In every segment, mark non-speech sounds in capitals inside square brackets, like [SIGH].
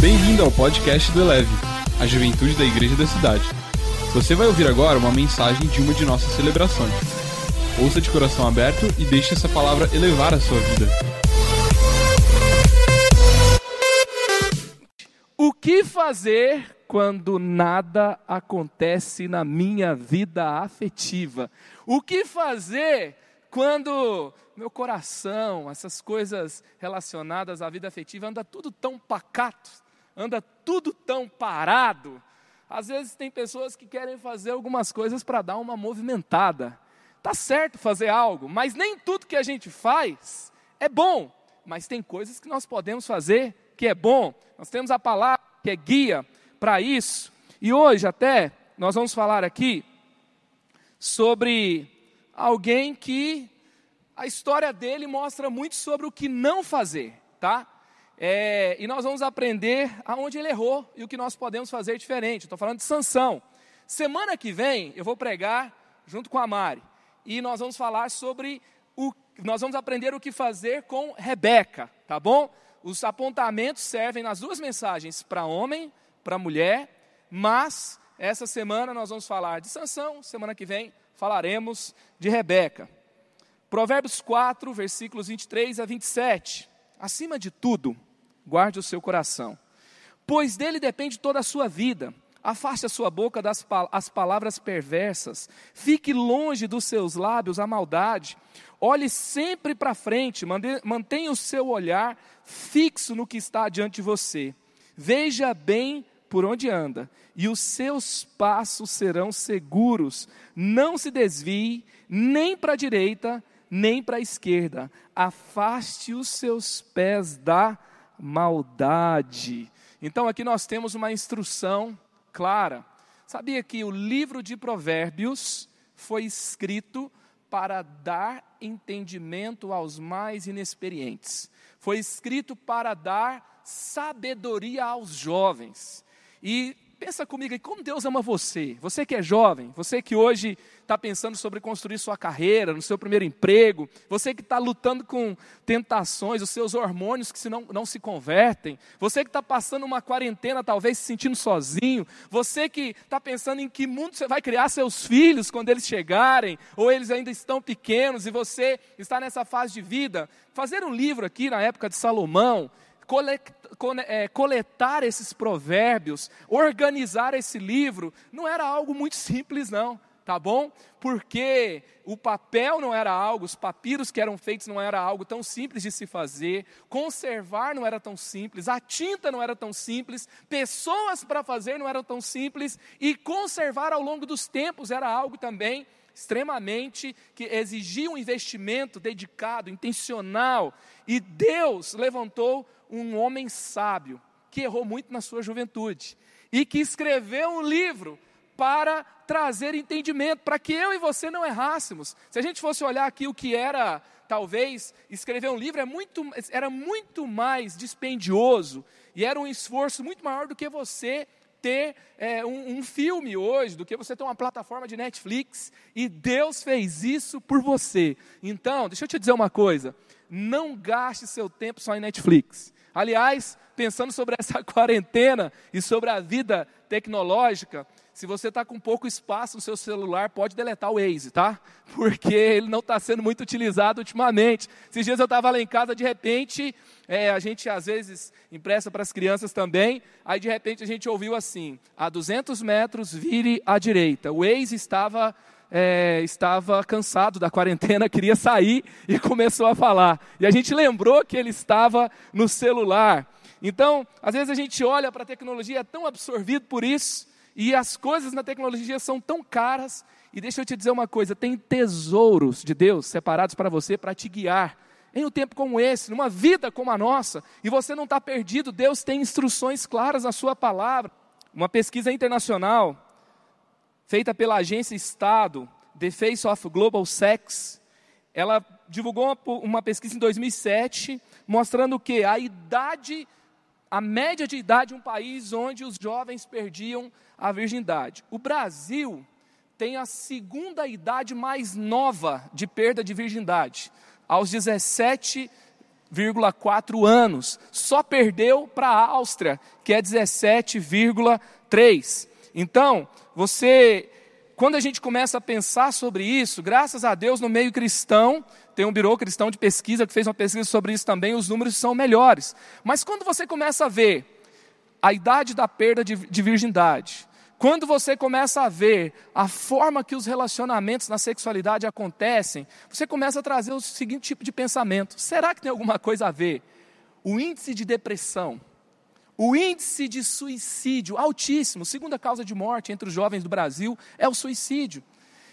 Bem-vindo ao podcast do Eleve, a juventude da igreja da cidade. Você vai ouvir agora uma mensagem de uma de nossas celebrações. Ouça de coração aberto e deixe essa palavra elevar a sua vida. O que fazer quando nada acontece na minha vida afetiva? O que fazer quando meu coração, essas coisas relacionadas à vida afetiva, anda tudo tão pacato, anda tudo tão parado? Às vezes tem pessoas que querem fazer algumas coisas para dar uma movimentada. Tá certo fazer algo, mas nem tudo que a gente faz é bom. Mas tem coisas que nós podemos fazer que é bom. Nós temos a palavra que é guia para isso. E hoje até nós vamos falar aqui sobre alguém que a história dele mostra muito sobre o que não fazer, tá? É, e nós vamos aprender aonde ele errou e o que nós podemos fazer diferente. Estou falando de Sansão. Semana que vem eu vou pregar junto com a Mari e nós vamos falar sobre o, nós vamos aprender o que fazer com Rebeca, tá bom? Os apontamentos servem nas duas mensagens para homem, para mulher, mas essa semana nós vamos falar de Sansão, semana que vem falaremos de Rebeca. Provérbios 4, versículos 23 a 27. Acima de tudo, guarde o seu coração, pois dele depende toda a sua vida. Afaste a sua boca das as palavras perversas, fique longe dos seus lábios a maldade. Olhe sempre para frente, mantenha o seu olhar fixo no que está diante de você. Veja bem por onde anda, e os seus passos serão seguros. Não se desvie nem para a direita, nem para a esquerda. Afaste os seus pés da maldade. Então aqui nós temos uma instrução clara. Sabia que o livro de Provérbios foi escrito para dar entendimento aos mais inexperientes. Foi escrito para dar sabedoria aos jovens. E pensa comigo aí, como Deus ama você. Você que é jovem, você que hoje está pensando sobre construir sua carreira, no seu primeiro emprego, você que está lutando com tentações, os seus hormônios que se não, não se convertem, você que está passando uma quarentena, talvez se sentindo sozinho, você que está pensando em que mundo você vai criar seus filhos quando eles chegarem, ou eles ainda estão pequenos e você está nessa fase de vida. Fazer um livro aqui na época de Salomão, coletar esses provérbios, organizar esse livro, não era algo muito simples, não tá bom? Porque o papel não era algo, os papiros que eram feitos não era algo tão simples de se fazer, conservar não era tão simples, a tinta não era tão simples, pessoas para fazer não eram tão simples e conservar ao longo dos tempos era algo também extremamente que exigia um investimento dedicado, intencional. E Deus levantou um homem sábio que errou muito na sua juventude e que escreveu um livro para trazer entendimento, para que eu e você não errássemos. Se a gente fosse olhar aqui o que era, talvez, escrever um livro, é muito, era muito mais dispendioso e era um esforço muito maior do que você ter é, um, um, filme hoje, do que você ter uma plataforma de Netflix, e Deus fez isso por você. Então, deixa eu te dizer uma coisa: não gaste seu tempo só em Netflix. Aliás, pensando sobre essa [LAUGHS] quarentena e sobre a vida tecnológica, se você está com pouco espaço no seu celular, pode deletar o Waze, tá? [LAUGHS] Porque ele não está sendo muito utilizado ultimamente. Esses dias eu estava lá em casa, de repente, é, a gente às vezes empresta para as crianças também, aí de repente a gente ouviu assim, a 200 metros, vire à direita. O Waze estava... É, estava cansado da quarentena, [LAUGHS] queria sair e começou a falar. E a gente lembrou que ele estava no celular. Então, às vezes a gente olha para a tecnologia, é tão absorvido por isso, e as coisas na tecnologia são tão caras. E deixa eu te dizer uma coisa: tem tesouros de Deus separados para você, para te guiar. Em um tempo como esse, numa vida como a nossa, e você não está perdido, Deus tem instruções claras na Sua palavra. Uma pesquisa internacional feita pela agência Estado, The Face of Global Sex, ela divulgou uma, pesquisa em 2007 mostrando que a idade a média de idade de um país onde os jovens perdiam a virgindade. O Brasil tem a segunda idade mais nova de perda de virgindade. Aos 17 17,4 anos. Só perdeu para a Áustria, que é 17,3. Então, você, quando a gente começa a pensar sobre isso, graças a Deus no meio cristão, tem um birô cristão de pesquisa que fez uma pesquisa sobre isso também, os números são melhores. Mas quando você começa a ver a idade da perda de, de virgindade, quando você começa a ver a forma que os relacionamentos na sexualidade acontecem, você começa a trazer o seguinte tipo de pensamento: será que tem alguma coisa a ver? O índice de depressão, o índice de suicídio altíssimo, segunda causa de morte entre os jovens do Brasil é o suicídio.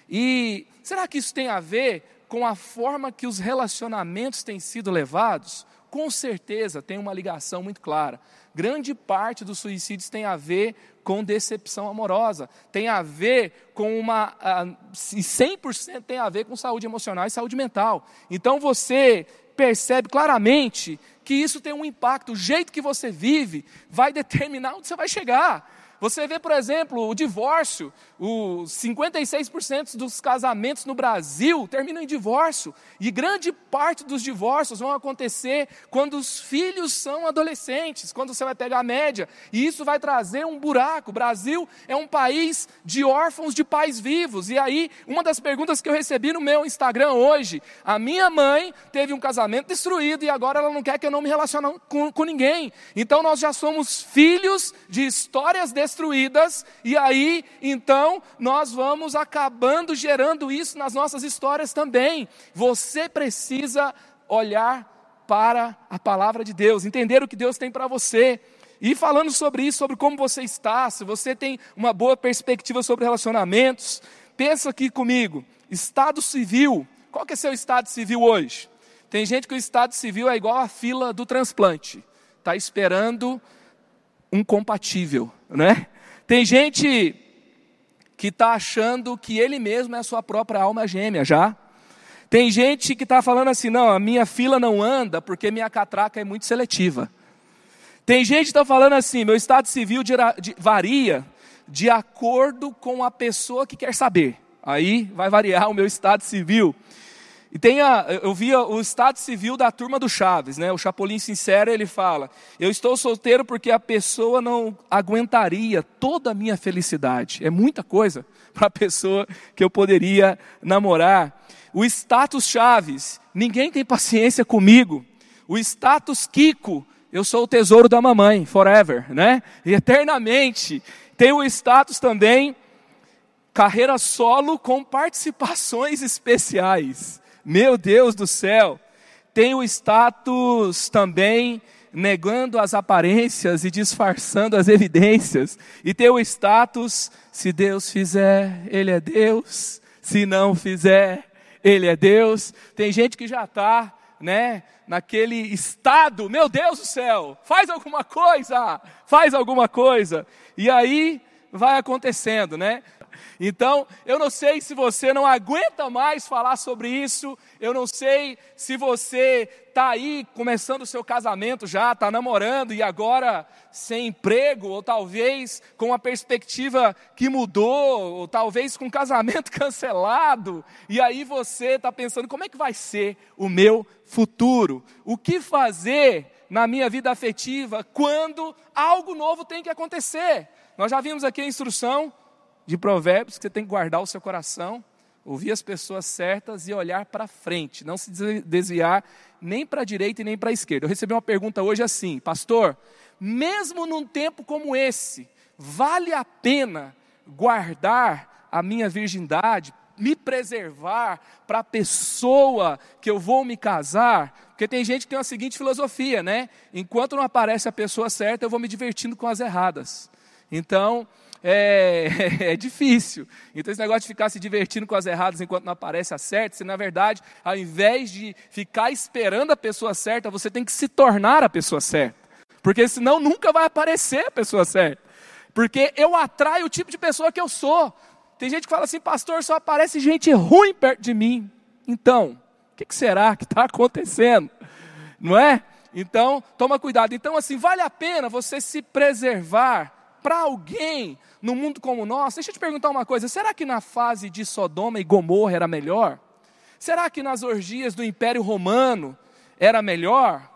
E será que isso tem a ver com a forma que os relacionamentos têm sido levados? Com certeza tem uma ligação muito clara. Grande parte dos suicídios tem a ver com decepção amorosa, tem a ver com uma. Uh, 100% tem a ver com saúde emocional e saúde mental. Então você percebe claramente que isso tem um impacto. O jeito que você vive vai determinar onde você vai chegar. Você vê, por exemplo, o divórcio, os 56% dos casamentos no Brasil terminam em divórcio, e grande parte dos divórcios vão acontecer quando os filhos são adolescentes, quando você vai pegar a média, e isso vai trazer um buraco. O Brasil é um país de órfãos de pais vivos, e aí, uma das perguntas que eu recebi no meu Instagram hoje, a minha mãe teve um casamento destruído e agora ela não quer que eu não me relacione com, com ninguém. Então nós já somos filhos de histórias destruídas destruídas, e aí então nós vamos acabando gerando isso nas nossas histórias também. Você precisa olhar para a palavra de Deus, entender o que Deus tem para você. E falando sobre isso, sobre como você está, se você tem uma boa perspectiva sobre relacionamentos, pensa aqui comigo, estado civil, qual que é seu estado civil hoje? Tem gente que o estado civil é igual a fila do transplante, está esperando um compatível, né? Tem gente que está achando que ele mesmo é a sua própria alma gêmea já. Tem gente que está falando assim, não, a minha fila não anda porque minha catraca é muito seletiva. Tem gente que está falando assim, meu estado civil de, de, varia de acordo com a pessoa que quer saber. Aí vai variar o meu estado civil. E tem a, eu via o estado civil da turma do Chaves, né? O Chapolin Sincero, ele fala: Eu estou solteiro porque a pessoa não aguentaria toda a minha felicidade. É muita coisa [LAUGHS] para a pessoa que eu poderia namorar. O status Chaves, ninguém tem paciência comigo. O status Kiko, eu sou o tesouro da mamãe, forever, né? E eternamente. Tem o status também carreira solo com participações especiais. Meu Deus do céu! Tem o status também negando as aparências e disfarçando as evidências. E tem o status: se Deus fizer, Ele é Deus. Se não fizer, Ele é Deus. Tem gente que já está, né, naquele estado: meu Deus do céu, faz alguma coisa, faz alguma coisa. E aí vai acontecendo, né? Então, eu não sei se você não aguenta mais falar sobre isso, eu não sei se você está aí começando o seu casamento já, está namorando e agora sem emprego, ou talvez com uma perspectiva que mudou, ou talvez com casamento [LAUGHS] cancelado, e aí você está pensando: como é que vai ser o meu futuro? O que fazer? na minha vida afetiva quando algo novo tem que acontecer. Nós já vimos aqui a instrução de provérbios que você tem que guardar o seu coração, ouvir as pessoas certas e olhar para frente, não se desviar nem para a direita e nem para a esquerda. Eu recebi uma pergunta hoje assim, pastor, mesmo num tempo como esse, vale a pena guardar a minha virgindade, me preservar para a pessoa que eu vou me casar? Porque tem gente que tem a seguinte filosofia, né? Enquanto não aparece a pessoa certa, eu vou me divertindo com as erradas. Então, é, [LAUGHS] é, difícil. Então, esse negócio de ficar se divertindo com as erradas enquanto não aparece a certa, se na verdade, ao invés de ficar esperando a pessoa certa, você tem que se tornar a pessoa certa. Porque senão nunca vai aparecer a pessoa certa. Porque eu atraio o tipo de pessoa que eu sou. Tem gente que fala assim, pastor, só aparece gente ruim perto de mim. Então, o que, que será que está acontecendo? Não é? Então, toma cuidado. Então, assim, vale a pena você se preservar para alguém no mundo como o nosso, deixa eu te perguntar uma coisa: será que na fase de Sodoma e Gomorra era melhor? Será que nas orgias do Império Romano era melhor?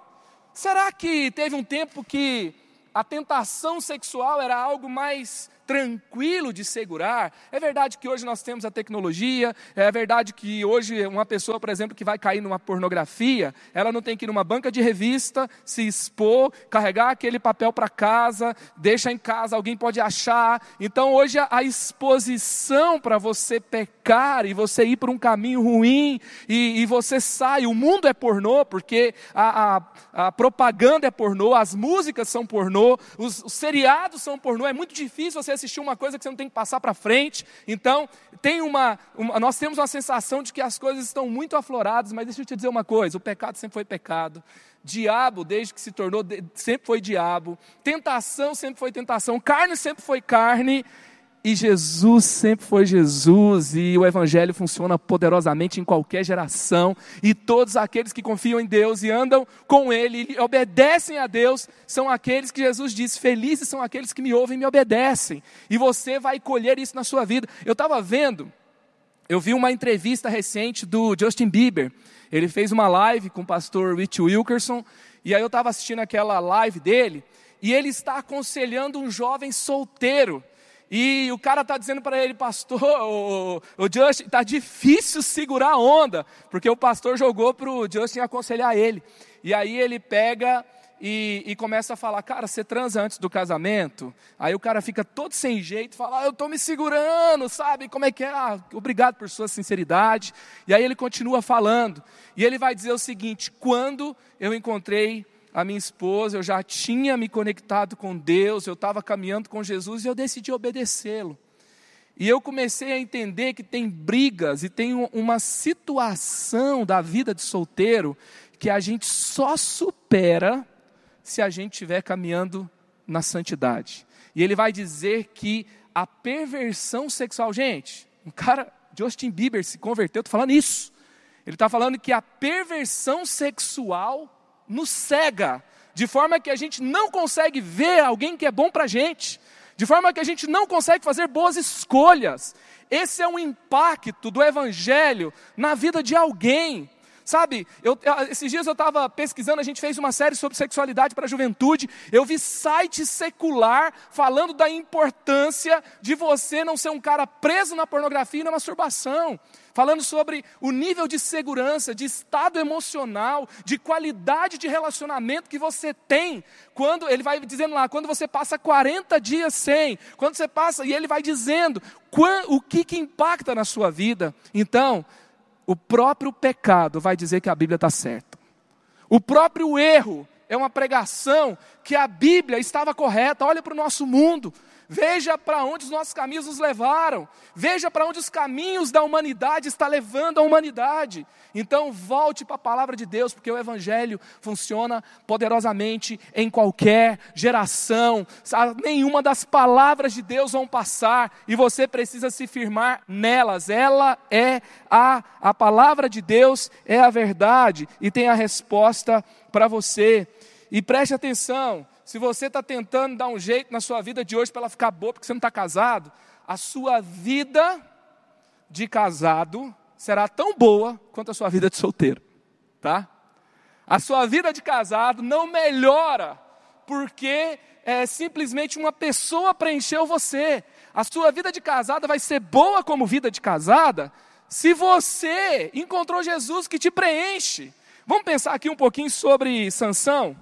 Será que teve um tempo que a tentação sexual era algo mais tranquilo de segurar. É verdade que hoje nós temos a tecnologia, é verdade que hoje uma pessoa, por exemplo, que vai cair numa pornografia, ela não tem que ir numa banca de revista, se expor, carregar aquele papel para casa, deixa em casa, alguém pode achar. Então hoje a exposição para você pecar e você ir por um caminho ruim e, e, você sai, o mundo é pornô, porque a, a, a propaganda é pornô, as músicas são pornô, os, os seriados são pornô, é muito difícil você assistir uma coisa que você não tem que passar para frente. Então, tem uma, uma, nós temos uma sensação de que as coisas estão muito afloradas, mas deixa eu te dizer uma coisa: o pecado sempre foi pecado. Diabo, desde que se tornou, sempre foi diabo. Tentação sempre foi tentação. Carne sempre foi carne. E Jesus sempre foi Jesus, e o Evangelho funciona poderosamente em qualquer geração, e todos aqueles que confiam em Deus e andam com Ele, e obedecem a Deus, são aqueles que Jesus diz: Felizes são aqueles que me ouvem e me obedecem, e você vai colher isso na sua vida. Eu estava vendo, eu vi uma entrevista recente do Justin Bieber, ele fez uma live com o pastor Rich Wilkerson, e aí eu estava assistindo aquela live dele, e ele está aconselhando um jovem solteiro e o cara está dizendo para ele, pastor, o, o Justin, está difícil segurar a onda, porque o pastor jogou para o Justin aconselhar ele. E aí ele pega e, e, começa a falar, cara, você transa antes do casamento? Aí o cara fica todo sem jeito, fala, ah, eu estou me segurando, sabe? Como é que é? Ah, obrigado por sua sinceridade. E aí ele continua falando. E ele vai dizer o seguinte: quando eu encontrei a minha esposa, eu já tinha me conectado com Deus, eu estava caminhando com Jesus e eu decidi obedecê-lo. E eu comecei a entender que tem brigas e tem uma situação da vida de solteiro que a gente só supera se a gente estiver caminhando na santidade. E ele vai dizer que a perversão sexual, gente, um cara, Justin Bieber se converteu, estou falando isso. Ele está falando que a perversão sexual nos cega, de forma que a gente não consegue ver alguém que é bom para a gente, de forma que a gente não consegue fazer boas escolhas. Esse é um impacto do Evangelho na vida de alguém. Sabe, eu, esses dias eu estava pesquisando, a gente fez uma série sobre sexualidade para a juventude. Eu vi site secular falando da importância de você não ser um cara preso na pornografia e na masturbação falando sobre o nível de segurança, de estado emocional, de qualidade de relacionamento que você tem. Quando ele vai dizendo lá, quando você passa 40 dias sem, quando você passa, e ele vai dizendo o que, que impacta na sua vida. Então, o próprio pecado vai dizer que a Bíblia está certa. O próprio erro é uma pregação que a Bíblia estava correta. Olha para o nosso mundo. Veja para onde os nossos caminhos nos levaram. Veja para onde os caminhos da humanidade estão levando a humanidade. Então volte para a palavra de Deus, porque o Evangelho funciona poderosamente em qualquer geração. Nenhuma das palavras de Deus vão passar e você precisa se firmar nelas. Ela é a, a palavra de Deus, é a verdade e tem a resposta para você. E preste atenção, se você está tentando dar um jeito na sua vida de hoje para ela ficar boa porque você não está casado, a sua vida de casado será tão boa quanto a sua vida de solteiro, tá? A sua vida de casado não melhora porque é, simplesmente uma pessoa preencheu você. A sua vida de casada vai ser boa como vida de casada se você encontrou Jesus que te preenche. Vamos pensar aqui um pouquinho sobre Sansão.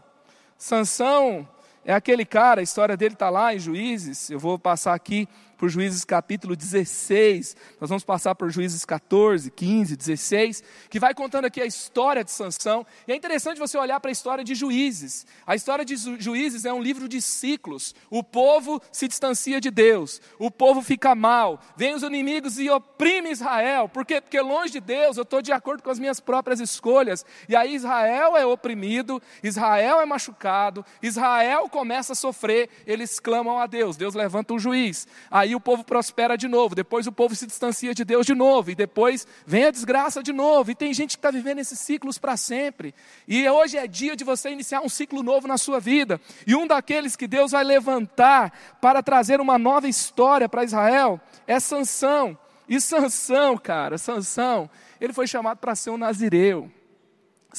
Sansão é aquele cara, a história dele está lá em Juízes, eu vou passar aqui por Juízes capítulo 16, nós vamos passar por Juízes 14, 15, 16, que vai contando aqui a história de Sansão. E é interessante você olhar para a história de Juízes. A história de Juízes é um livro de ciclos. O povo se distancia de Deus, o povo fica mal, vem os inimigos e oprime Israel. Por quê? Porque longe de Deus eu estou de acordo com as minhas próprias escolhas. E aí Israel é oprimido, Israel é machucado, Israel começa a sofrer, eles clamam a Deus, Deus levanta um juiz. Aí aí o povo prospera de novo, depois o povo se distancia de Deus de novo, e depois vem a desgraça de novo, e tem gente que está vivendo esses ciclos para sempre. E hoje é dia de você iniciar um ciclo novo na sua vida, e um daqueles que Deus vai levantar para trazer uma nova história para Israel é Sansão. E Sansão, cara, Sansão, ele foi chamado para ser um nazireu.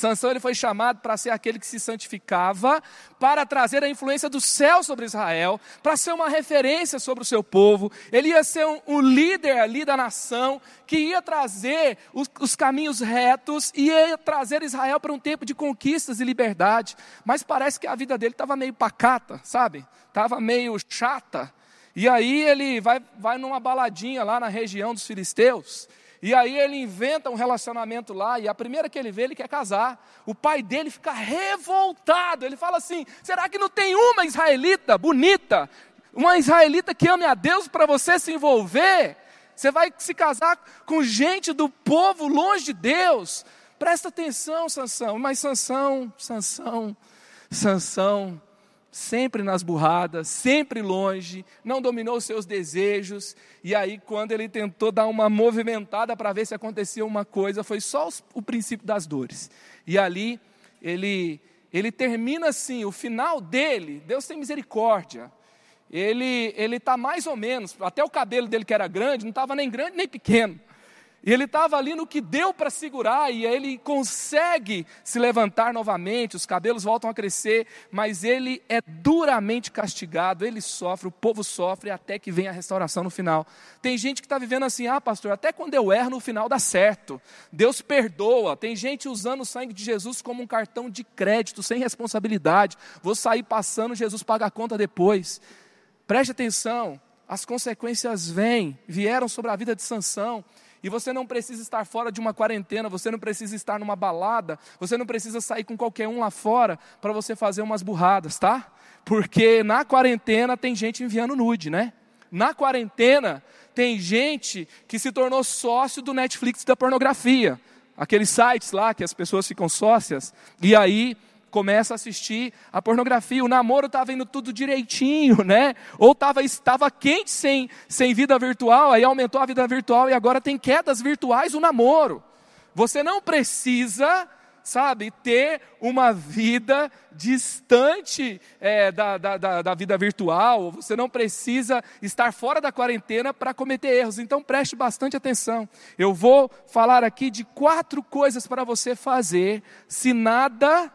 Sansão ele foi chamado para ser aquele que se santificava, para trazer a influência do céu sobre Israel, para ser uma referência sobre o seu povo. Ele ia ser um, um líder ali da nação, que ia trazer os, os caminhos retos, e ia trazer Israel para um tempo de conquistas e liberdade. Mas parece que a vida dele estava meio pacata, sabe? Estava meio chata. E aí ele vai, vai numa baladinha lá na região dos filisteus. E aí ele inventa um relacionamento lá, e a primeira que ele vê, ele quer casar. O pai dele fica revoltado. Ele fala assim: será que não tem uma israelita bonita? Uma israelita que ame a Deus para você se envolver? Você vai se casar com gente do povo longe de Deus? Presta atenção, Sansão. Mas Sansão, Sansão, Sansão, sempre nas burradas, sempre longe, não dominou os seus desejos. E aí, quando ele tentou dar uma movimentada para ver se acontecia uma coisa, foi só o princípio das dores. E ali, ele, ele termina assim: o final dele, Deus tem misericórdia. Ele está mais ou menos, até o cabelo dele que era grande, não estava nem grande nem pequeno. E ele estava ali no que deu para segurar, e ele consegue se levantar novamente, os cabelos voltam a crescer, mas ele é duramente castigado, ele sofre, o povo sofre, até que vem a restauração no final. Tem gente que está vivendo assim, ah, pastor, até quando eu erro, no final dá certo. Deus perdoa. Tem gente usando o sangue de Jesus como um cartão de crédito, sem responsabilidade. Vou sair passando, Jesus paga a conta depois. Preste atenção, as consequências vêm, vieram sobre a vida de Sansão. E você não precisa estar fora de uma quarentena, você não precisa estar numa balada, você não precisa sair com qualquer um lá fora para você fazer umas burradas, tá? Porque na quarentena tem gente enviando nude, né? Na quarentena tem gente que se tornou sócio do Netflix da pornografia. Aqueles sites lá que as pessoas ficam sócias, e aí começa a assistir a pornografia. O namoro estava indo tudo direitinho, [LAUGHS] né? Ou estava estava quente sem, sem vida virtual, aí aumentou a vida virtual e agora tem quedas virtuais o namoro. Você não precisa, sabe, ter uma vida distante é, da, da, da vida virtual, você não precisa estar fora da quarentena para cometer erros. Então preste bastante atenção. Eu vou falar aqui de quatro coisas para você fazer se nada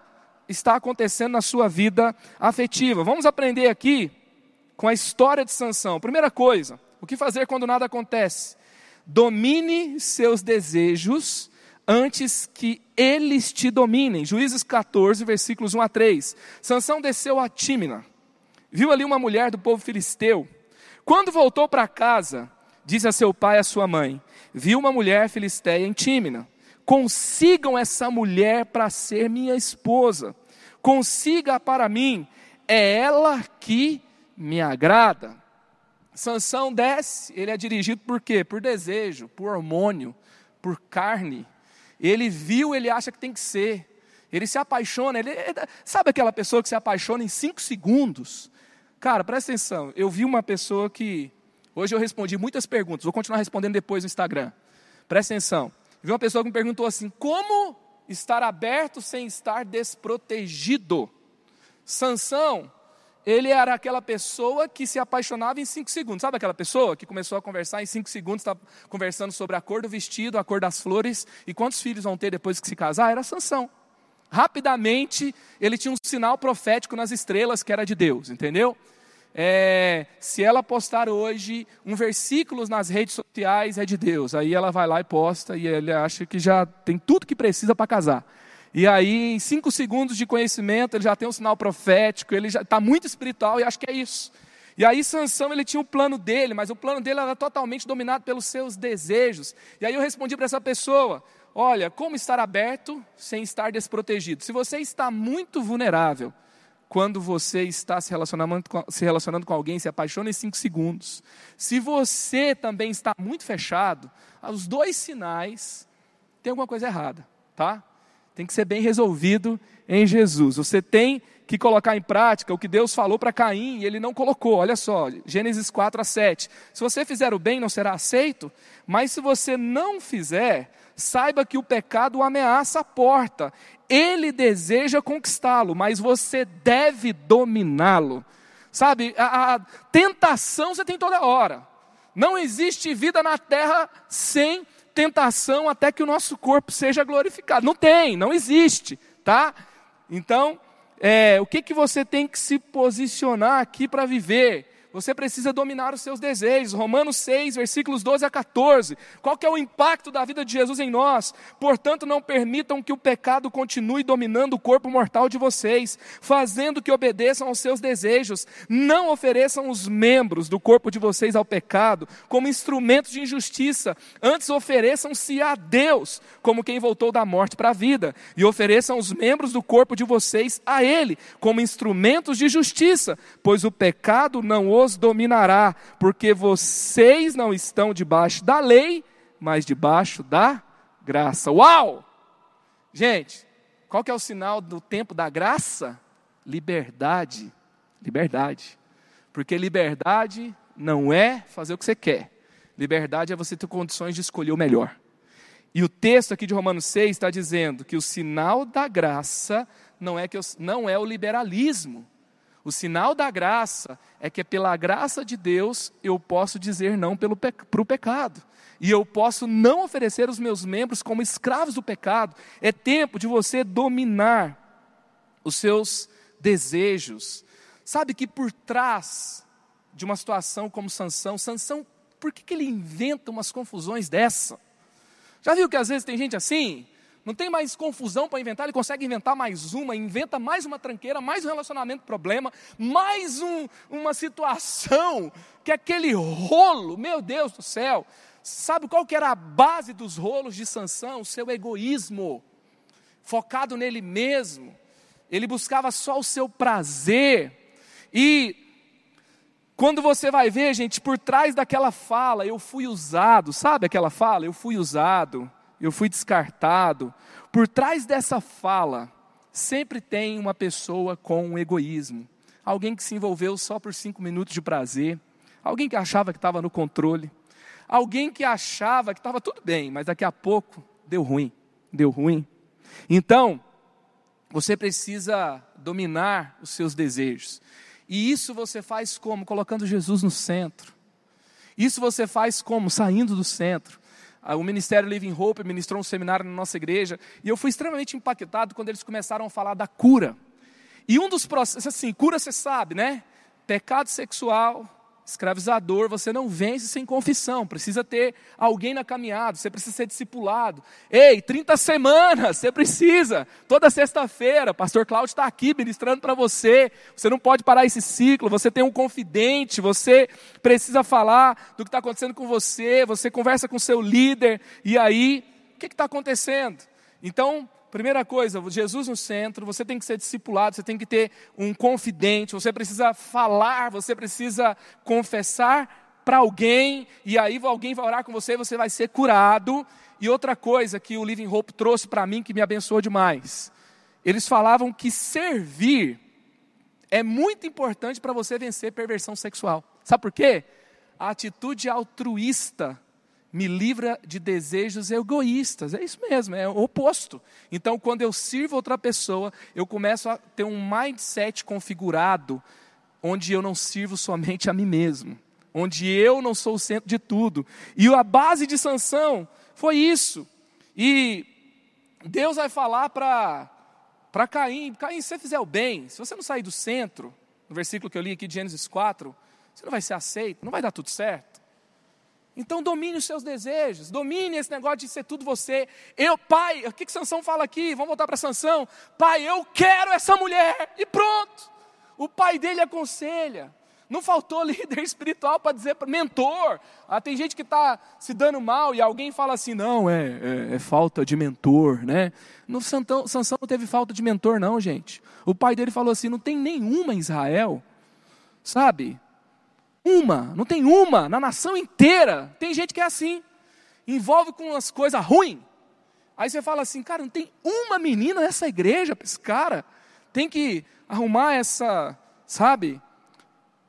está acontecendo na sua vida afetiva. Vamos aprender aqui com a história de Sansão. Primeira coisa, o que fazer quando nada acontece? Domine seus desejos antes que eles te dominem. Juízes 14, versículos 1 a 3. Sansão desceu a Tímina. Viu ali uma mulher do povo filisteu. Quando voltou para casa, disse a seu pai e a sua mãe: Viu uma mulher filisteia em Tímina consigam essa mulher para ser minha esposa, consiga para mim, é ela que me agrada. Sansão desce, ele é dirigido por quê? Por desejo, por hormônio, por carne. Ele viu, ele acha que tem que ser. Ele se apaixona, ele, sabe aquela pessoa que se apaixona em cinco segundos? Cara, presta atenção, eu vi uma pessoa que, hoje eu respondi muitas perguntas, vou continuar respondendo depois no Instagram. Presta atenção, vi uma pessoa que me perguntou assim: como estar aberto sem estar desprotegido? Sansão, ele era aquela pessoa que se apaixonava em cinco segundos. Sabe aquela pessoa que começou a conversar em cinco segundos, estava conversando sobre a cor do vestido, a cor das flores e quantos filhos vão ter depois que se casar? Era Sansão. Rapidamente, ele tinha um sinal profético nas estrelas que era de Deus, entendeu? É, se ela postar hoje um versículo nas redes sociais, é de Deus. Aí ela vai lá e posta e ele acha que já tem tudo que precisa para casar. E aí, em cinco segundos de conhecimento, ele já tem um sinal profético, ele já está muito espiritual e acho que é isso. E aí Sansão, ele tinha o plano dele, mas o plano dele era totalmente dominado pelos seus desejos. E aí eu respondi para essa pessoa, olha, como estar aberto sem estar desprotegido? Se você está muito vulnerável, quando você está se relacionando, se relacionando com alguém, se apaixona em cinco segundos. Se você também está muito fechado, os dois sinais tem alguma coisa errada, tá? Tem que ser bem resolvido em Jesus. Você tem que colocar em prática o que Deus falou para Caim e ele não colocou. Olha só, Gênesis 4 a 7. Se você fizer o bem, não será aceito, mas se você não fizer, saiba que o pecado ameaça a porta. Ele deseja conquistá-lo, mas você deve dominá-lo. Sabe, a, a, tentação você tem toda hora. Não existe vida na terra sem tentação até que o nosso corpo seja glorificado. Não tem, não existe, tá? Então, é, o que, que você tem que se posicionar aqui para viver? Você precisa dominar os seus desejos. Romanos 6, versículos 12 a 14. Qual que é o impacto da vida de Jesus em nós? Portanto, não permitam que o pecado continue dominando o corpo mortal de vocês, fazendo que obedeçam aos seus desejos. Não ofereçam os membros do corpo de vocês ao pecado como instrumentos de injustiça. Antes ofereçam-se a Deus como quem voltou da morte para a vida, e ofereçam os membros do corpo de vocês a Ele como instrumentos de justiça, pois o pecado não os os dominará, porque vocês não estão debaixo da lei, mas debaixo da graça. Uau! Gente, qual que é o sinal do tempo da graça? Liberdade. Liberdade. Porque liberdade não é fazer o que você quer. Liberdade é você ter condições de escolher o melhor. E o texto aqui de Romanos 6 está dizendo que o sinal da graça não é, que eu, não é o liberalismo. O sinal da graça é que pela graça de Deus eu posso dizer não para o pecado. E eu posso não oferecer os meus membros como escravos do pecado. É tempo de você dominar os seus desejos. Sabe que por trás de uma situação como Sansão, Sansão, por que, que ele inventa umas confusões dessa? Já viu que às vezes tem gente assim? Não tem mais confusão para inventar, ele consegue inventar mais uma, inventa mais uma tranqueira, mais um relacionamento problema, mais um, uma situação, que aquele rolo, meu Deus do céu. Sabe qual que era a base dos rolos de Sansão? O seu egoísmo, focado nele mesmo. Ele buscava só o seu prazer. E quando você vai ver, gente, por trás daquela fala, eu fui usado, sabe aquela fala? Eu fui usado eu fui descartado. Por trás dessa fala, sempre tem uma pessoa com um egoísmo. Alguém que se envolveu só por cinco minutos de prazer. Alguém que achava que estava no controle. Alguém que achava que estava tudo bem, mas daqui a pouco deu ruim. Deu ruim. Então, você precisa dominar os seus desejos. E isso você faz como? Colocando Jesus no centro. Isso você faz como? Saindo do centro. O Ministério Living Hope ministrou um seminário na nossa igreja e eu fui extremamente impactado quando eles começaram a falar da cura. E um dos processos, assim, cura você sabe, né? Pecado sexual, escravizador, você não vence sem confissão, precisa ter alguém na caminhada, você precisa ser discipulado. Ei, 30 semanas, você precisa, toda sexta-feira, pastor Cláudio está aqui ministrando para você, você não pode parar esse ciclo, você tem um confidente, você precisa falar do que está acontecendo com você, você conversa com seu líder, e aí, o que está acontecendo? Então, Primeira coisa, Jesus no centro, você tem que ser discipulado, você tem que ter um confidente, você precisa falar, você precisa confessar para alguém, e aí alguém vai orar com você, você vai ser curado. E outra coisa que o Living Hope trouxe para mim que me abençoou demais. Eles falavam que servir é muito importante para você vencer perversão sexual. Sabe por quê? A atitude altruísta me livra de desejos egoístas. É isso mesmo, é o oposto. Então, quando eu sirvo outra pessoa, eu começo a ter um mindset configurado onde eu não sirvo somente a mim mesmo, onde eu não sou o centro de tudo. E a base de sanção foi isso. E Deus vai falar para para Caim, Caim, se você fizer o bem, se você não sair do centro, no versículo que eu li aqui de Gênesis 4, você não vai ser aceito, não vai dar tudo certo. Então domine os seus desejos, domine esse negócio de ser tudo você. Eu, pai, o que, que Sansão fala aqui? Vamos voltar para Sansão. Pai, eu quero essa mulher. E pronto. O pai dele aconselha. Não faltou [LAUGHS] líder espiritual para dizer, mentor. Ah, tem gente que está se dando mal e alguém fala assim, não, é, é, é falta de mentor, né? No Santão, Sansão não teve falta de mentor, não, gente. O pai dele falou assim, não tem nenhuma em Israel, sabe? Uma, não tem uma, na nação inteira. Tem gente que é assim, envolve com as coisas ruins. Aí você fala assim, cara, não tem uma menina nessa igreja esse cara. Tem que arrumar essa, sabe,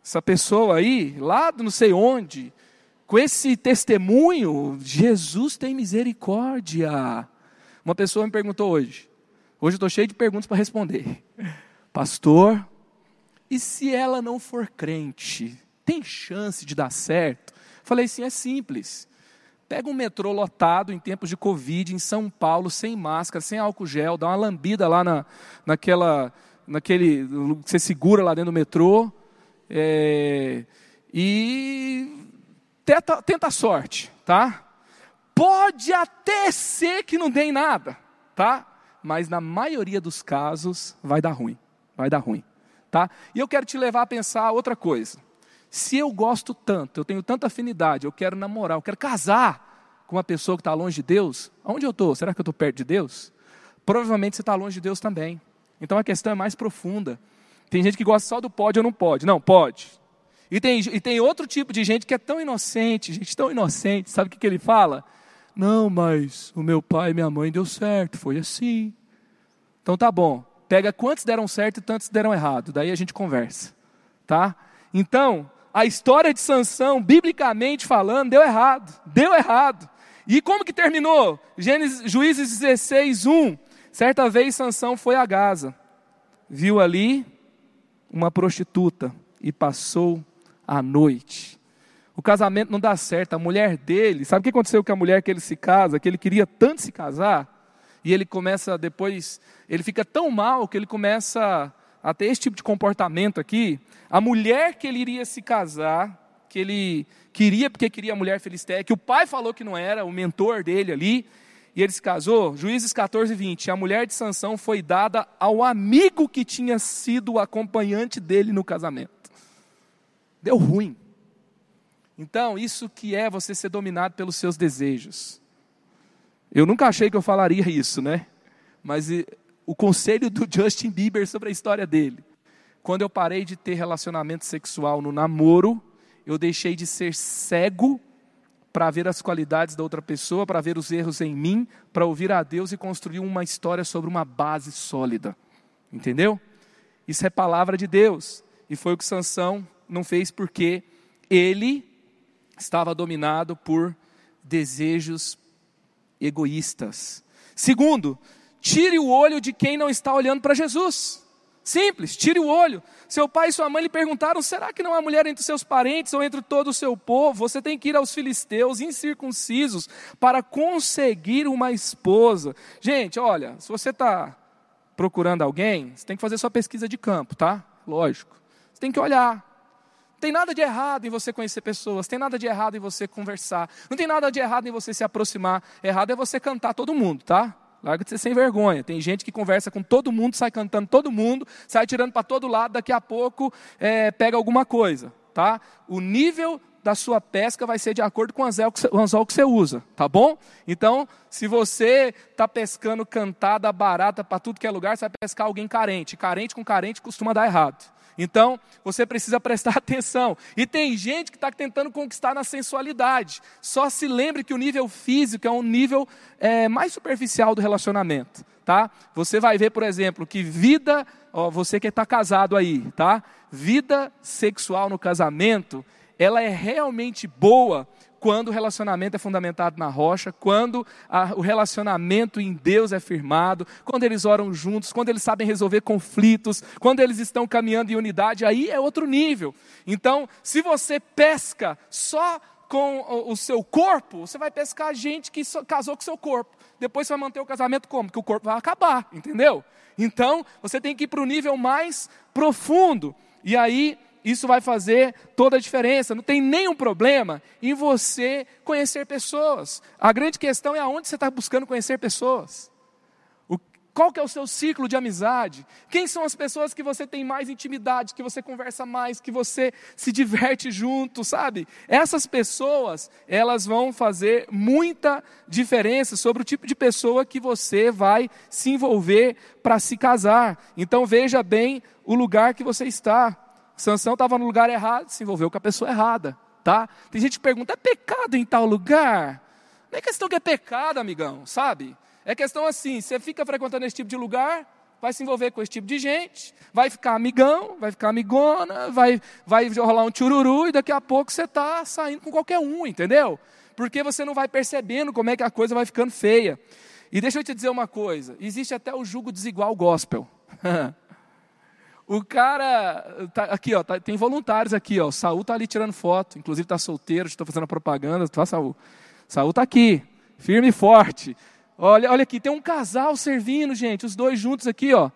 essa pessoa aí, lá não sei onde, com esse testemunho, Jesus tem misericórdia. Uma pessoa me perguntou hoje, hoje eu estou cheio de perguntas para responder. Pastor, e se ela não for crente? Tem chance de dar certo? Falei assim: é simples. Pega um metrô lotado em tempos de Covid, em São Paulo, sem máscara, sem álcool gel, dá uma lambida lá na, naquela, naquele que você segura lá dentro do metrô. É, e tenta, tenta a sorte, tá? Pode até ser que não dê em nada, tá? Mas na maioria dos casos vai dar ruim, vai dar ruim, tá? E eu quero te levar a pensar outra coisa. Se eu gosto tanto, eu tenho tanta afinidade, eu quero namorar, eu quero casar com uma pessoa que está longe de Deus, aonde eu estou? Será que eu estou perto de Deus? Provavelmente você está longe de Deus também. Então a questão é mais profunda. Tem gente que gosta só do pode ou não pode. Não, pode. E tem, e tem outro tipo de gente que é tão inocente, gente tão inocente, sabe o que, que ele fala? Não, mas o meu pai e minha mãe deu certo, foi assim. Então tá bom. Pega quantos deram certo e tantos deram errado. Daí a gente conversa, tá? Então, a história de Sansão, biblicamente falando, deu errado. Deu errado. E como que terminou? Gênesis, Juízes 16, 1. Certa vez Sansão foi a Gaza. Viu ali uma prostituta e passou a noite. O casamento não dá certo. A mulher dele, sabe o que aconteceu com a mulher que ele se casa, que ele queria tanto se casar? E ele começa depois, ele fica tão mal que ele começa a ter esse tipo de comportamento aqui. A mulher que ele iria se casar, que ele queria porque queria a mulher filisteia, que o pai falou que não era, o mentor dele ali, e ele se casou, Juízes 14, 20. A mulher de Sansão foi dada ao amigo que tinha sido o acompanhante dele no casamento. Deu ruim. Então, isso que é você ser dominado pelos seus desejos. Eu nunca achei que eu falaria isso, né? Mas o conselho do Justin Bieber sobre a história dele. Quando eu parei de ter relacionamento sexual no namoro, eu deixei de ser cego para ver as qualidades da outra pessoa, para ver os erros em mim, para ouvir a Deus e construir uma história sobre uma base sólida. Entendeu? Isso é palavra de Deus. E foi o que Sansão não fez porque ele estava dominado por desejos egoístas. Segundo, tire o olho de quem não está olhando para Jesus. Simples, tire o olho. Seu pai e sua mãe lhe perguntaram: será que não há mulher entre seus parentes ou entre todo o seu povo? Você tem que ir aos filisteus incircuncisos para conseguir uma esposa. Gente, olha, se você está procurando alguém, você tem que fazer sua pesquisa de campo, tá? Lógico. Você tem que olhar. Tem nada de errado em você conhecer pessoas, tem nada de errado em você conversar, não tem nada de errado em você se aproximar. Errado é você cantar todo mundo, tá? Larga de ser sem vergonha. Tem gente que conversa com todo mundo, sai cantando todo mundo, sai tirando para todo lado, daqui a pouco é, pega alguma coisa, tá? O nível da sua pesca vai ser de acordo com o anzol que você, usa, tá bom? Então, se você está pescando cantada barata para tudo que é lugar, você vai pescar alguém carente. Carente com carente costuma dar errado. Então, você precisa prestar [LAUGHS] atenção. E tem gente que está tentando conquistar na sensualidade. Só se lembre que o nível físico é um nível é, mais superficial do relacionamento. Tá? Você vai ver, por exemplo, que vida, ó, você que está casado aí, tá? Vida sexual no casamento, ela é realmente boa quando o relacionamento é fundamentado na rocha, quando a, o relacionamento em Deus é firmado, quando eles oram juntos, quando eles sabem resolver conflitos, quando eles estão caminhando em unidade, aí é outro nível. Então, se você pesca só com o, o seu corpo, você vai pescar gente que so, casou com seu corpo. Depois você vai manter o casamento como? Que o corpo vai acabar, entendeu? Então, você tem que ir para o nível mais profundo. E aí, isso vai fazer toda a diferença. Não tem nenhum problema em você conhecer pessoas. A grande questão é aonde você está buscando conhecer pessoas. O, qual que é o seu ciclo de amizade? Quem são as pessoas que você tem mais intimidade, que você conversa mais, que você se diverte junto, sabe? Essas pessoas, elas vão fazer muita diferença sobre o tipo de pessoa que você vai se envolver para se casar. Então veja bem o lugar que você está. Sansão estava no lugar errado, se envolveu com a pessoa errada, tá? Tem gente que pergunta, é pecado em tal lugar? Não é questão que é pecado, amigão, sabe? É questão assim, você fica frequentando esse tipo de lugar, vai se envolver com esse tipo de gente, vai ficar amigão, vai ficar amigona, vai, vai rolar um chururu e daqui a pouco você está saindo com qualquer um, entendeu? Porque você não vai percebendo como é que a coisa vai ficando feia. E deixa eu te dizer uma coisa: existe até o jugo desigual gospel. [LAUGHS] O cara, tá, aqui ó, tá, tem voluntários aqui ó, o Saul tá ali tirando foto, inclusive tá solteiro, estou fazendo propaganda, tá Saul? Saul está aqui, firme e forte. Olha, olha aqui, tem um casal servindo, gente, os dois juntos aqui, ó.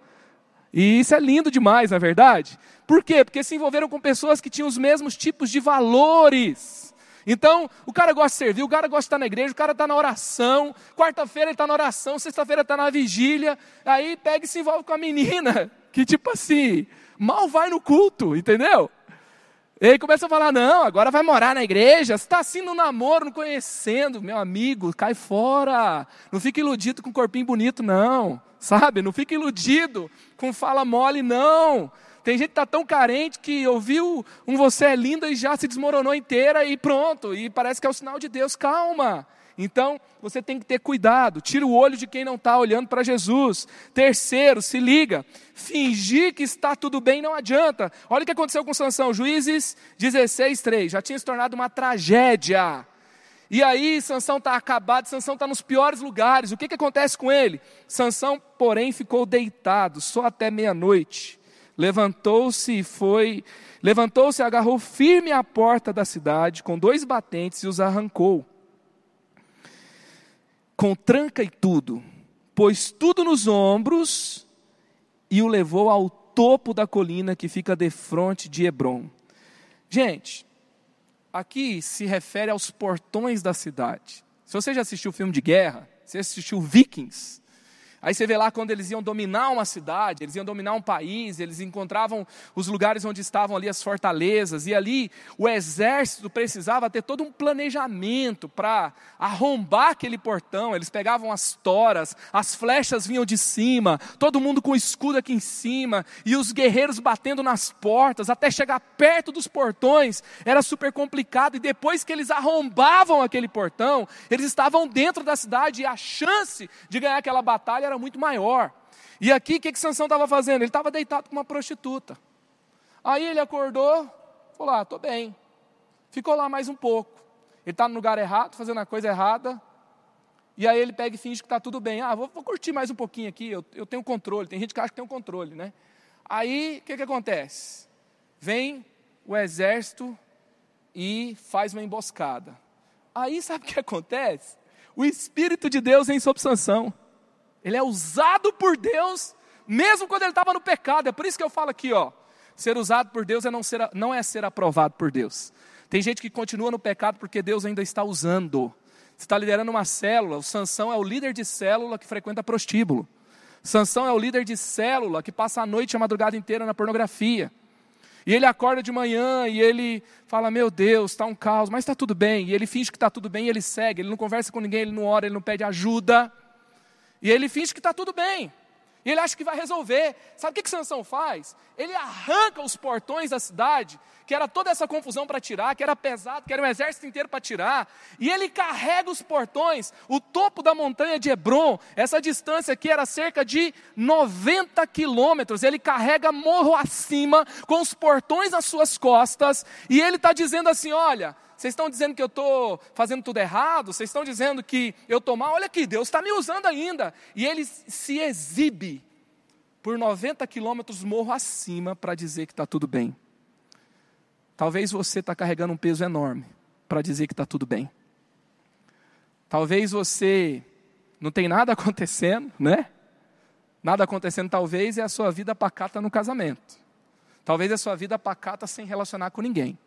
E isso é lindo demais, na é verdade? Por quê? Porque se envolveram com pessoas que tinham os mesmos tipos de valores. Então, o cara gosta de servir, o cara gosta de estar na igreja, o cara está na oração, quarta-feira ele está na oração, sexta-feira está na vigília, aí pega e se envolve com a menina, que tipo assim, mal vai no culto, entendeu? E aí começa a falar: não, agora vai morar na igreja. Você está assim no namoro, não conhecendo, meu amigo, cai fora. Não fica iludido com corpinho bonito, não. Sabe? Não fica iludido com fala mole, não. Tem gente que está tão carente que ouviu um você é linda e já se desmoronou inteira e pronto. E parece que é o sinal de Deus. Calma. Então, você tem que ter cuidado, tira o olho de quem não está olhando para Jesus. Terceiro, se liga, fingir que está tudo bem não adianta. Olha o que aconteceu com Sansão, Juízes 16, 3, já tinha se tornado uma tragédia. E aí, Sansão está acabado, Sansão está nos piores lugares. O que, que acontece com ele? Sansão, porém, ficou deitado só até meia-noite. Levantou-se e foi, levantou-se agarrou firme a porta da cidade com dois batentes e os arrancou com tranca e tudo, pôs tudo nos ombros e o levou ao topo da colina que fica defronte de Hebron. Gente, aqui se refere aos portões da cidade. Se você já assistiu o filme de guerra, você assistiu Vikings, Aí você vê lá quando eles iam dominar uma cidade, eles iam dominar um país, eles encontravam os lugares onde estavam ali as fortalezas, e ali o exército precisava ter todo um planejamento para arrombar aquele portão. Eles pegavam as toras, as flechas vinham de cima, todo mundo com escudo aqui em cima, e os guerreiros batendo nas portas, até chegar perto dos portões, era super complicado, e depois que eles arrombavam aquele portão, eles estavam dentro da cidade, e a chance de ganhar aquela batalha era muito maior. E aqui, o que, que Sansão estava fazendo? Ele estava deitado com uma prostituta. Aí ele acordou, falou: Ah, estou bem. Ficou lá mais um pouco. Ele está no lugar errado, fazendo a coisa errada. E aí ele pega e finge que está tudo bem. Ah, vou, vou, curtir mais um pouquinho aqui, eu, eu tenho controle. Tem gente que acha que tem um controle, né? Aí, o que, que acontece? Vem o exército e faz uma emboscada. Aí, sabe o que acontece? O Espírito de Deus vem sobre Sansão. Ele é usado por Deus, mesmo quando ele estava no pecado. É por isso que eu falo aqui, ó. Ser usado por Deus é não, ser, não é ser aprovado por Deus. Tem gente que continua no pecado porque Deus ainda está usando. Você está liderando uma célula, o Sansão é o líder de célula que frequenta prostíbulo. Sansão é o líder de célula que passa a noite e a madrugada inteira na pornografia. E ele acorda de manhã e ele fala: Meu Deus, está um caos, mas está tudo bem. E ele finge que está tudo bem e ele segue. Ele não conversa com ninguém, ele não ora, ele não pede ajuda. E ele finge que está tudo bem. E ele acha que vai resolver. Sabe o que, que Sansão faz? Ele arranca os portões da cidade, que era toda essa confusão para tirar, que era pesado, que era um exército inteiro para tirar. E ele carrega os portões, o topo da montanha de Hebron, essa distância aqui era cerca de 90 quilômetros. Ele carrega morro acima, com os portões nas suas costas, e ele está dizendo assim: olha vocês estão dizendo que eu estou fazendo tudo errado? Vocês estão dizendo que eu estou mal? Olha aqui, Deus está me usando ainda. E ele se exibe por 90 quilômetros morro acima para dizer que está tudo bem. Talvez você está carregando um peso enorme para dizer que está tudo bem. Talvez você não tem nada [LAUGHS] acontecendo, né? Nada acontecendo, talvez, é a sua vida pacata no casamento. Talvez é a sua vida pacata sem relacionar com ninguém.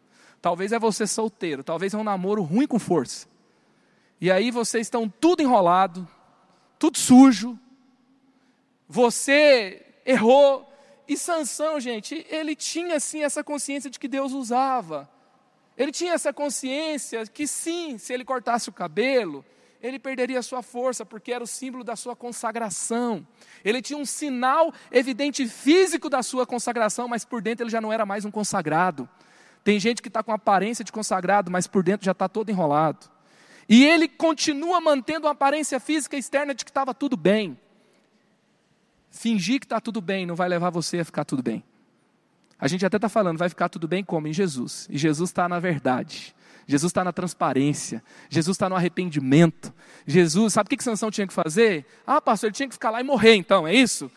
Talvez é você solteiro, talvez é um namoro ruim com força. E aí vocês estão tudo enrolado, tudo sujo. Você errou. E Sansão, gente, ele tinha sim essa consciência de que Deus usava. Ele tinha essa consciência que sim, se ele cortasse o cabelo, ele perderia sua força, porque era o símbolo da sua consagração. Ele tinha um sinal evidente físico da sua consagração, mas por dentro ele já não era mais um consagrado. Tem gente que está com aparência de consagrado, mas por dentro já está todo enrolado. E ele continua mantendo uma aparência física externa de que estava tudo bem. Fingir que está tudo bem não vai levar você a ficar tudo bem. A gente até está falando, vai ficar tudo bem como? Em Jesus. E Jesus está na verdade. Jesus está na transparência. Jesus está no arrependimento. Jesus, sabe o que, que Sansão tinha que fazer? Ah, pastor, ele tinha que ficar lá e morrer então, é isso?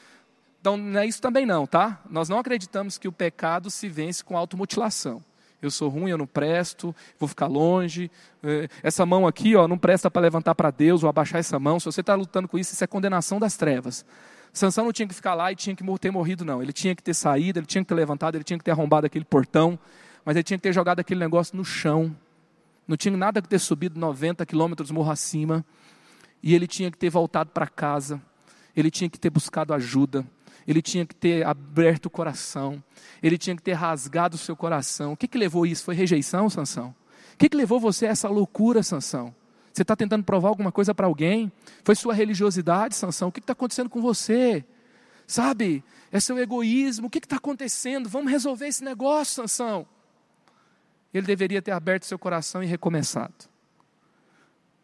Então, não é isso também não, tá? Nós não acreditamos que o pecado se vence com automutilação. Eu sou ruim, eu não presto, vou ficar longe. É, essa mão aqui, ó, não presta para levantar para Deus ou abaixar essa mão. Se você está lutando com isso, isso é condenação das trevas. Sansão não tinha que ficar lá e tinha que ter morrido, não. Ele tinha que ter saído, ele tinha que ter levantado, ele tinha que ter arrombado aquele portão, mas ele tinha que ter jogado aquele negócio no chão. Não tinha nada que ter subido 90 quilômetros morro acima. E ele tinha que ter voltado para casa. Ele tinha que ter buscado ajuda ele tinha que ter aberto o coração, ele tinha que ter rasgado o seu coração. O que, que levou isso? Foi rejeição, Sansão? O que, que levou você a essa loucura, Sansão? Você está tentando provar alguma coisa para alguém? Foi sua religiosidade, Sansão? O que está acontecendo com você? Sabe? É seu egoísmo. O que está acontecendo? Vamos resolver esse negócio, Sansão. Ele deveria ter aberto seu coração e recomeçado.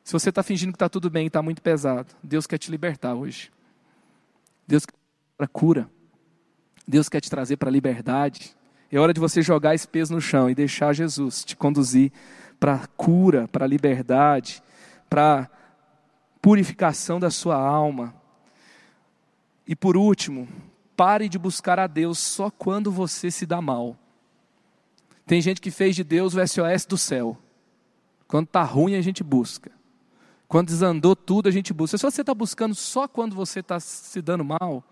Se você está fingindo que está tudo bem e está muito pesado, Deus quer te libertar hoje. Deus quer para cura. Deus quer te trazer para a liberdade. É hora de você jogar esse peso no chão e deixar Jesus te conduzir para cura, para liberdade, para purificação da sua alma. E por último, pare de buscar a Deus só quando você se dá mal. Tem gente que fez de Deus o SOS do céu. Quando está ruim, a gente busca. Quando desandou tudo, a gente busca. Se você está buscando só quando você está se dando mal,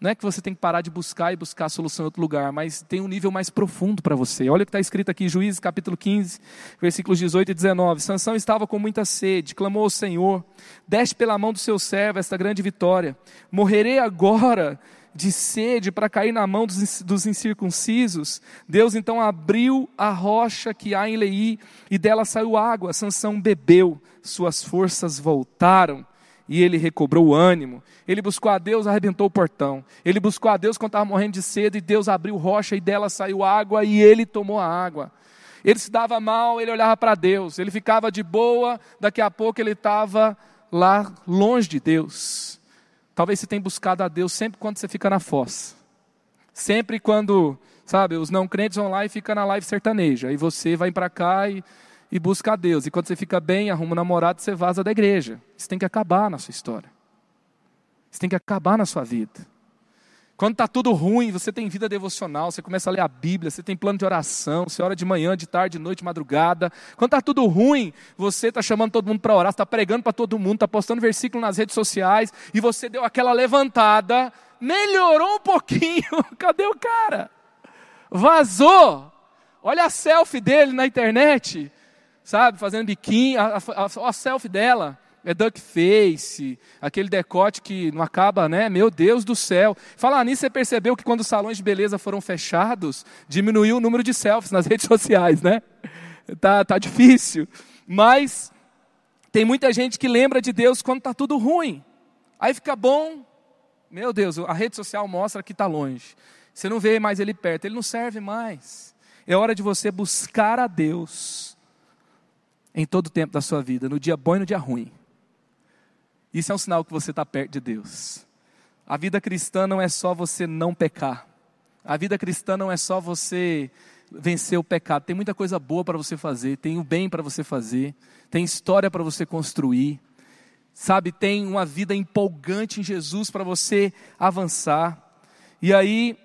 não é que você tem que parar de buscar e buscar a solução em outro lugar, mas tem um nível mais profundo para você. Olha o que está escrito aqui, Juízes capítulo 15, versículos 18 e 19. Sansão estava com muita sede, clamou ao Senhor, desce pela mão do seu servo esta grande vitória. Morrerei agora de sede para cair na mão dos, dos incircuncisos. Deus então abriu a rocha que há em Leí e dela saiu água. Sansão bebeu, suas forças voltaram e ele recobrou o ânimo. Ele buscou a Deus, arrebentou o portão. Ele buscou a Deus quando estava morrendo de sede, e Deus abriu rocha e dela saiu água, e ele tomou a água. Ele se dava mal, ele olhava para Deus. Ele ficava de boa, daqui a pouco ele estava lá longe de Deus. Talvez você tenha buscado a Deus sempre quando você fica na fossa. Sempre quando, sabe, os não crentes vão lá e ficam na live sertaneja. E você vai para cá e e busca a Deus. E quando você fica bem, arruma um namorado, você vaza da igreja. Isso tem que acabar na sua história. Isso tem que acabar na sua vida. Quando está tudo ruim, você tem vida devocional, você começa a ler a Bíblia, você tem plano de oração, você ora de manhã, de tarde, de noite, de madrugada. Quando está tudo ruim, você está chamando todo mundo para orar, está pregando para todo mundo, está postando versículo nas redes sociais, e você deu aquela levantada, melhorou um pouquinho. [LAUGHS] Cadê o cara? Vazou. Olha a selfie dele na internet sabe, fazendo biquinho, a, a, a selfie dela é duck face, aquele decote que não acaba, né? Meu Deus do céu. Falar nisso, você percebeu que quando os salões de beleza foram fechados, diminuiu o número de selfies nas [LAUGHS] redes sociais, né? Tá, tá difícil. Mas tem muita gente que lembra de Deus quando está tudo ruim. Aí fica bom. Meu Deus, a rede social mostra que está longe. Você não vê mais ele perto, ele não serve mais. É hora de você buscar a Deus em todo o tempo da sua vida, no dia bom e no dia ruim. Isso é um sinal que você está perto de Deus. A vida cristã não é só você não pecar. A vida cristã não é só você vencer o pecado. Tem muita coisa boa para você fazer, tem o bem para você fazer, tem história para você construir. Sabe, tem uma vida empolgante em Jesus para você avançar. E aí,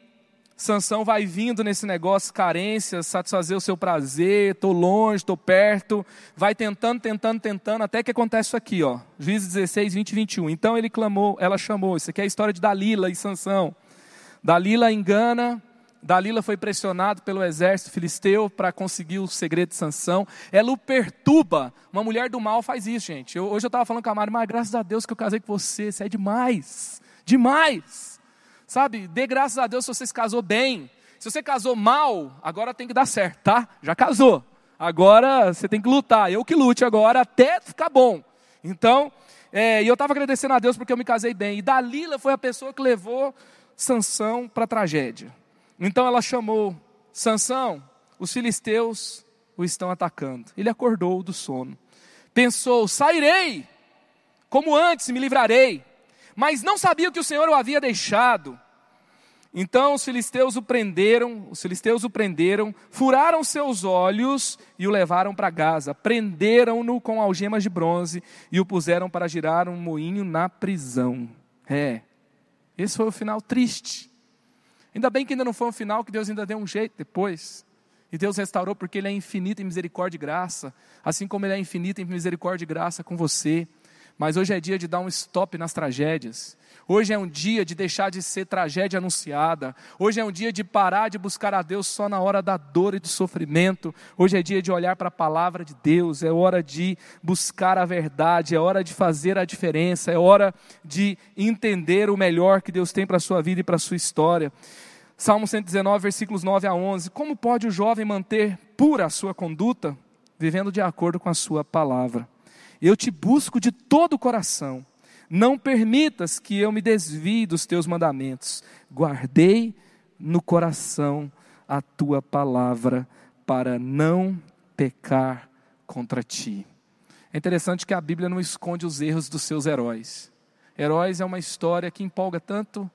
Sansão vai vindo nesse negócio, carências, satisfazer o seu prazer, estou longe, estou perto, vai tentando, tentando, tentando, até que acontece isso aqui, ó. Juízes 16, 20 e 21. Então ele clamou, ela chamou, isso aqui é a história de Dalila e Sansão. Dalila engana, Dalila foi pressionado pelo exército filisteu para conseguir o segredo de Sansão. Ela o perturba. Uma mulher do mal faz isso, gente. Eu, hoje eu estava falando com a Mari, mas graças a Deus que eu casei com você, você é demais. Demais. Sabe, dê graças a Deus se você se casou bem. Se você casou mal, agora tem que dar certo, tá? Já casou. Agora você tem que lutar. Eu que lute agora até ficar bom. Então, é, e eu estava agradecendo a Deus porque eu me casei bem. E Dalila foi a pessoa que levou Sansão para a tragédia. Então ela chamou Sansão, os filisteus o estão atacando. Ele acordou do sono. Pensou: sairei, como antes me livrarei. Mas não sabia que o Senhor o havia deixado. Então os filisteus o prenderam, os filisteus o prenderam, furaram seus olhos e o levaram para Gaza. Prenderam-no com algemas de bronze e o puseram para girar um moinho na prisão. É. Esse foi o final triste. Ainda bem que ainda não foi um final que Deus ainda deu um jeito depois. E Deus restaurou porque Ele é infinito em misericórdia e graça, assim como Ele é infinito em misericórdia e graça com você. Mas hoje é dia de dar um stop nas tragédias. Hoje é um dia de deixar de ser tragédia anunciada. Hoje é um dia de parar de buscar a Deus só na hora da dor e do sofrimento. Hoje é dia de olhar para a palavra de Deus. É hora de buscar a verdade. É hora de fazer a diferença. É hora de entender o melhor que Deus tem para a sua vida e para a sua história. Salmo 119, versículos 9 a 11. Como pode o jovem manter pura a sua conduta? Vivendo de acordo com a sua palavra. Eu te busco de todo o coração. Não permitas que eu me desvie dos teus mandamentos. Guardei no coração a tua palavra para não pecar contra ti. É interessante que a Bíblia não esconde os erros dos seus heróis. Heróis é uma história que empolga tanto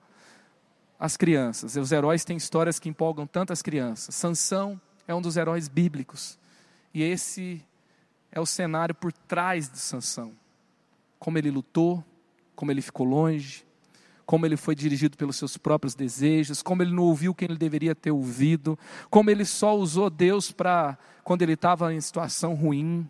as crianças. Os heróis têm histórias que empolgam tanto as crianças. Sansão é um dos heróis bíblicos. E esse é o cenário por trás de Sansão. Como ele lutou, como ele ficou longe, como ele foi dirigido pelos seus próprios desejos, como ele não ouviu quem ele deveria ter ouvido, como ele só usou Deus para quando ele estava em situação ruim.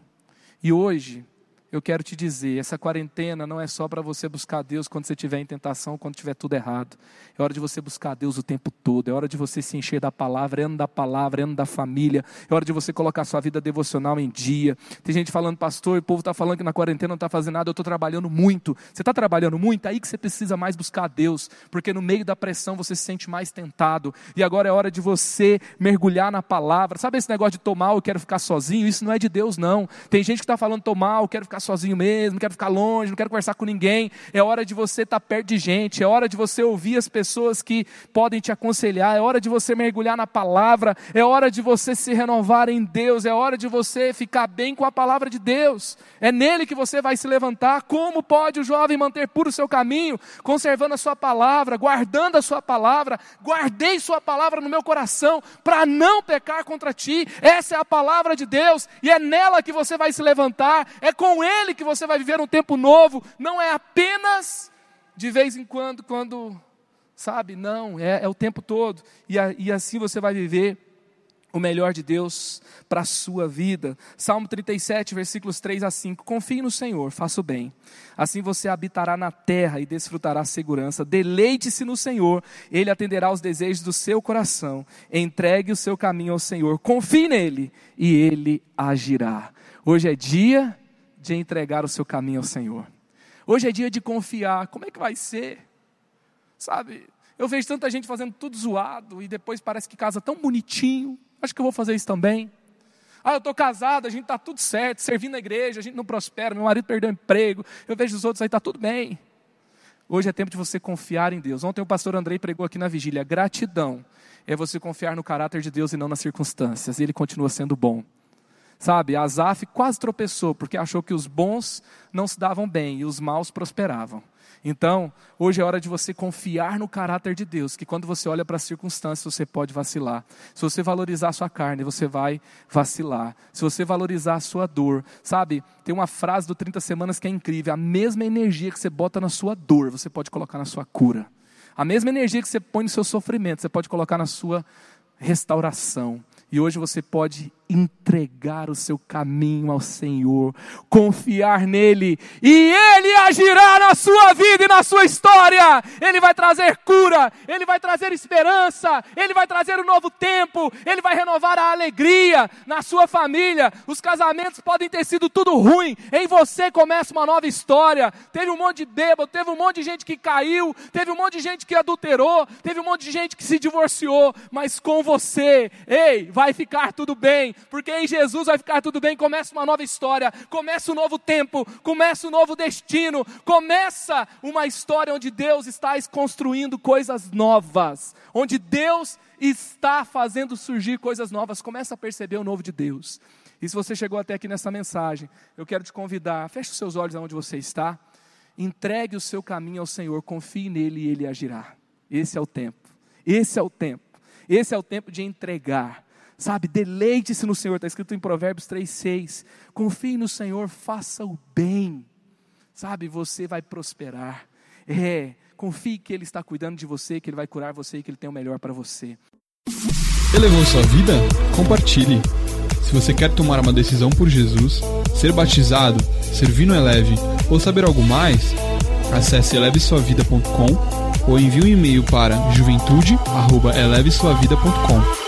E hoje, eu quero te dizer, essa quarentena não é só para você buscar Deus quando você estiver em tentação, quando tiver tudo errado. É hora de você buscar Deus o tempo todo. É hora de você se encher da palavra, ano da palavra, ano da família. É hora de você colocar sua vida devocional em dia. Tem gente falando, pastor, o povo está falando que na quarentena não está fazendo nada. Eu estou trabalhando muito. Você está trabalhando muito? É aí que você precisa mais buscar Deus, porque no meio da pressão você se sente mais tentado. E agora é hora de você mergulhar na palavra. Sabe esse negócio de tomar, eu quero ficar sozinho? Isso não é de Deus, não. Tem gente que está falando tomar, eu quero ficar ficar sozinho mesmo, quero ficar longe, não quero conversar com ninguém. É hora de você estar perto de gente, é hora de você ouvir as pessoas que podem te aconselhar, é hora de você mergulhar na palavra, é hora de você se renovar em Deus, é hora de você ficar bem com a palavra de Deus. É nele que você vai se levantar. Como pode o jovem manter puro o seu caminho, conservando a sua palavra, guardando a sua palavra? Guardei sua palavra no meu coração para não pecar contra ti. Essa é a palavra de Deus e é nela que você vai se levantar. É com ele que você vai viver um tempo novo, não é apenas de vez em quando, quando, sabe, não, é, é o tempo todo, e, a, e assim você vai viver o melhor de Deus para a sua vida. Salmo 37, versículos 3 a 5. Confie no Senhor, faça o bem. Assim você habitará na terra e desfrutará segurança. Deleite-se no Senhor, Ele atenderá aos desejos do seu coração. Entregue o seu caminho ao Senhor, confie nele e Ele agirá. Hoje é dia de entregar o seu caminho ao Senhor. Hoje é dia de confiar. Como é que vai ser? Sabe? Eu vejo tanta gente fazendo tudo zoado e depois parece que casa tão bonitinho. Acho que eu vou fazer isso também. Ah, eu estou casado, a gente está tudo certo, servindo na igreja, a gente não prospera, meu marido perdeu o emprego, eu vejo os outros aí, está tudo bem. Hoje é tempo de você confiar em Deus. Ontem o pastor Andrei pregou aqui na vigília: gratidão é você confiar no caráter de Deus e não nas circunstâncias, e ele continua sendo bom. Sabe, Asaf quase tropeçou, porque achou que os bons não se davam bem e os maus prosperavam. Então, hoje é hora de você confiar no caráter de Deus, que quando você olha para as circunstâncias, você pode vacilar. Se você valorizar a sua carne, você vai vacilar. Se você valorizar a sua dor, sabe? Tem uma frase do 30 Semanas que é incrível: a mesma energia que você bota na sua dor, você pode colocar na sua cura. A mesma energia que você põe no seu sofrimento, você pode colocar na sua restauração. E hoje você pode entregar o seu caminho ao Senhor, confiar nele, e ele agirá na sua vida e na sua história. Ele vai trazer cura, ele vai trazer esperança, ele vai trazer um novo tempo, ele vai renovar a alegria na sua família. Os casamentos podem ter sido tudo ruim, em você começa uma nova história. Teve um monte de bêbado, teve um monte de gente que caiu, teve um monte de gente que adulterou, teve um monte de gente que se divorciou, mas com você, ei, vai ficar tudo bem porque em Jesus vai ficar tudo bem. Começa uma nova história, começa um novo tempo, começa um novo destino, começa uma história onde Deus está construindo coisas novas, onde Deus está fazendo surgir coisas novas. Começa a perceber o novo de Deus. E se você chegou até aqui nessa mensagem, eu quero te convidar, feche os seus olhos aonde você está, entregue o seu caminho ao Senhor, confie nele e ele agirá. Esse é o tempo. Esse é o tempo. Esse é o tempo de entregar. Sabe, deleite-se no Senhor, está escrito em Provérbios 3, 6. Confie no Senhor, faça o bem. Sabe, você vai prosperar. É, confie que Ele está cuidando de você, que Ele vai curar você e que Ele tem o melhor para você. Elevou sua vida? Compartilhe. Se você quer tomar uma decisão por Jesus, ser batizado, servir no Eleve é ou saber algo mais, acesse elevesuavida.com ou envie um e-mail para juventude@elevesuavida.com.